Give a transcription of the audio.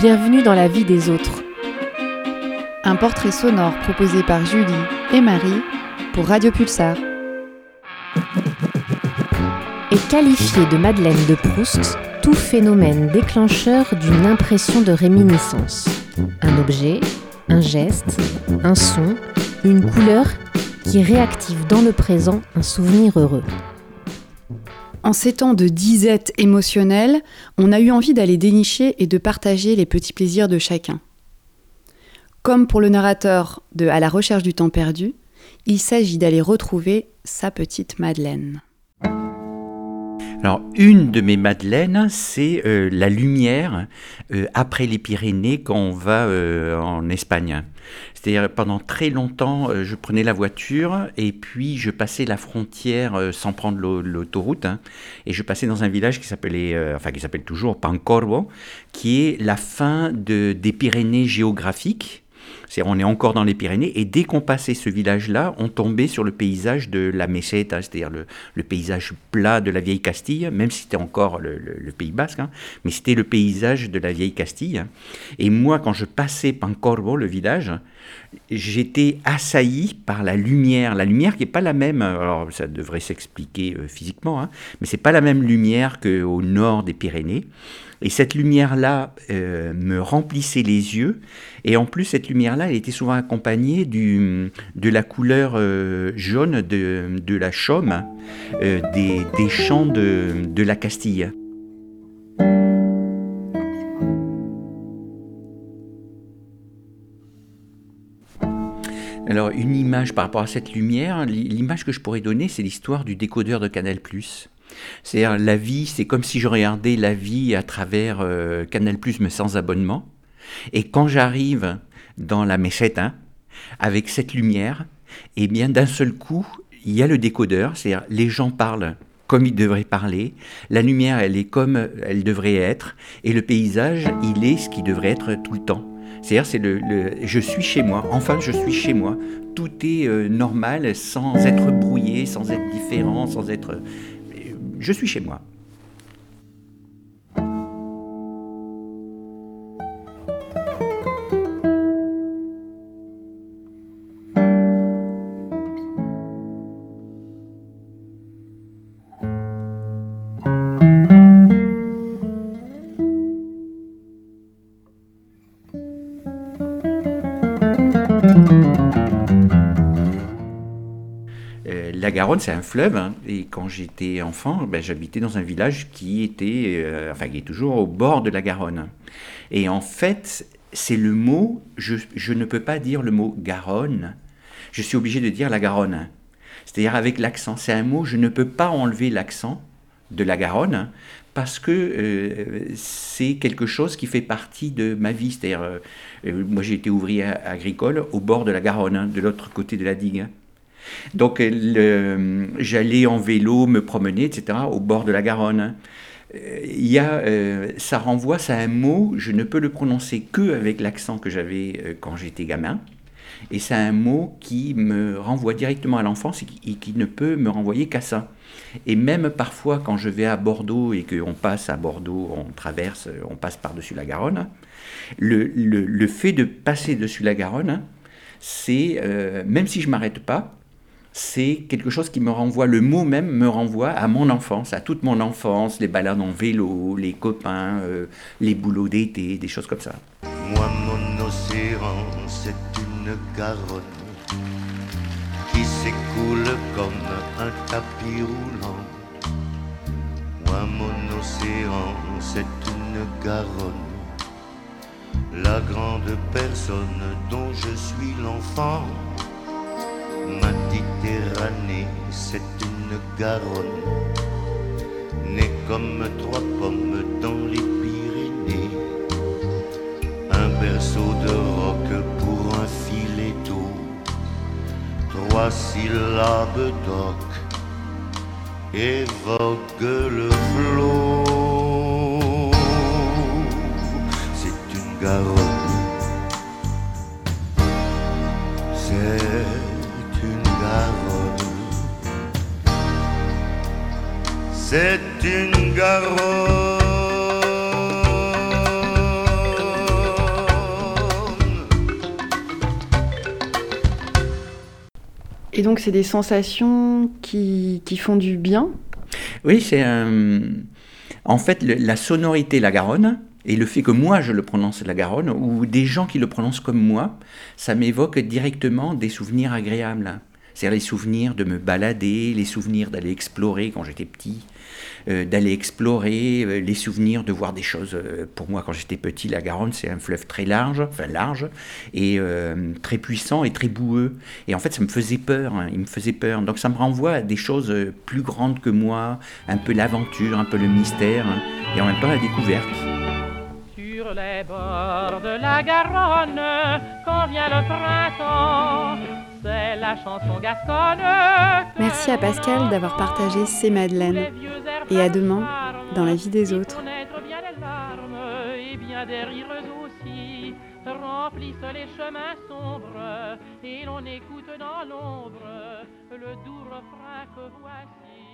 Bienvenue dans la vie des autres. Un portrait sonore proposé par Julie et Marie pour Radio Pulsar. Est qualifié de Madeleine de Proust tout phénomène déclencheur d'une impression de réminiscence. Un objet, un geste, un son, une couleur qui réactive dans le présent un souvenir heureux. En ces temps de disette émotionnelle, on a eu envie d'aller dénicher et de partager les petits plaisirs de chacun. Comme pour le narrateur de À la recherche du temps perdu, il s'agit d'aller retrouver sa petite Madeleine. Alors, une de mes madeleines, c'est euh, la lumière euh, après les Pyrénées quand on va euh, en Espagne. C'est-à-dire, pendant très longtemps, je prenais la voiture et puis je passais la frontière sans prendre l'autoroute. Hein, et je passais dans un village qui s'appelait, enfin, qui s'appelle toujours Pancorvo, qui est la fin de, des Pyrénées géographiques cest on est encore dans les Pyrénées, et dès qu'on passait ce village-là, on tombait sur le paysage de la Meseta, c'est-à-dire le, paysage plat de la vieille Castille, même si c'était encore le, Pays Basque, hein, mais c'était le paysage de la vieille Castille. Et moi, quand je passais Pancorvo, le village, j'étais assailli par la lumière. La lumière qui n'est pas la même, alors ça devrait s'expliquer euh, physiquement, hein, mais c'est pas la même lumière qu'au nord des Pyrénées. Et cette lumière-là euh, me remplissait les yeux. Et en plus, cette lumière-là, elle était souvent accompagnée du, de la couleur euh, jaune de, de, la chaume euh, des, des, champs de, de la Castille. Alors, une image par rapport à cette lumière, l'image que je pourrais donner, c'est l'histoire du décodeur de Canal+. C'est-à-dire, la vie, c'est comme si je regardais la vie à travers euh, Canal+, mais sans abonnement. Et quand j'arrive dans la méchette, hein, avec cette lumière, eh bien, d'un seul coup, il y a le décodeur, c'est-à-dire, les gens parlent comme ils devraient parler, la lumière, elle est comme elle devrait être, et le paysage, il est ce qui devrait être tout le temps. C'est-à-dire, c'est le, je suis chez moi, enfin je suis chez moi. Tout est euh, normal, sans être brouillé, sans être différent, sans être je suis chez moi. La Garonne, c'est un fleuve. Hein, et quand j'étais enfant, ben, j'habitais dans un village qui était, euh, enfin, qui est toujours au bord de la Garonne. Et en fait, c'est le mot, je, je, ne peux pas dire le mot Garonne. Je suis obligé de dire la Garonne. C'est-à-dire avec l'accent. C'est un mot, je ne peux pas enlever l'accent de la Garonne parce que euh, c'est quelque chose qui fait partie de ma vie. C'est-à-dire, euh, moi j'ai été ouvrier agricole au bord de la Garonne, hein, de l'autre côté de la digue. Donc j'allais en vélo me promener, etc., au bord de la Garonne. Il y a, euh, ça renvoie, ça un mot, je ne peux le prononcer que avec l'accent que j'avais euh, quand j'étais gamin. Et c'est un mot qui me renvoie directement à l'enfance et qui, ne peut me renvoyer qu'à ça. Et même parfois, quand je vais à Bordeaux et qu'on passe à Bordeaux, on traverse, on passe par-dessus la Garonne, le, fait de passer dessus la Garonne, c'est, euh, même si je m'arrête pas, c'est quelque chose qui me renvoie, le mot même me renvoie à mon enfance, à toute mon enfance, les balades en vélo, les copains, euh, les boulots d'été, des choses comme ça. Moi, mon océan, c'est une Garonne qui s'écoule comme un tapis roulant. Moi, mon océan, c'est une Garonne, la grande personne dont je suis l'enfant. Ma Méditerranée, c'est une Garonne, née comme trois pommes dans les Pyrénées. Berceau de roc pour un filet d'eau, trois syllabes d'oc, évoque le flot. C'est une Garonne. C'est c'est une Garonne. Et donc, c'est des sensations qui, qui font du bien Oui, c'est un... En fait, la sonorité la Garonne et le fait que moi je le prononce la Garonne ou des gens qui le prononcent comme moi, ça m'évoque directement des souvenirs agréables. C'est-à-dire les souvenirs de me balader, les souvenirs d'aller explorer quand j'étais petit, euh, d'aller explorer, euh, les souvenirs de voir des choses. euh, pour moi, quand j'étais petit, la Garonne, c'est un fleuve très large, enfin large, et très puissant et très boueux. Et en fait, ça me faisait peur, hein, il me faisait peur. Donc ça me renvoie à des choses plus grandes que moi, un peu l'aventure, un peu le mystère, hein, et en même temps la découverte. Sur les bords de la Garonne, quand vient le printemps, c'est la chanson gasconne. Merci à Pascal d'avoir partagé ces madeleines. Et à demain, dans la vie des autres. et bien des rires aussi remplissent les chemins sombres et l'on écoute dans l'ombre le doux refrain que voici.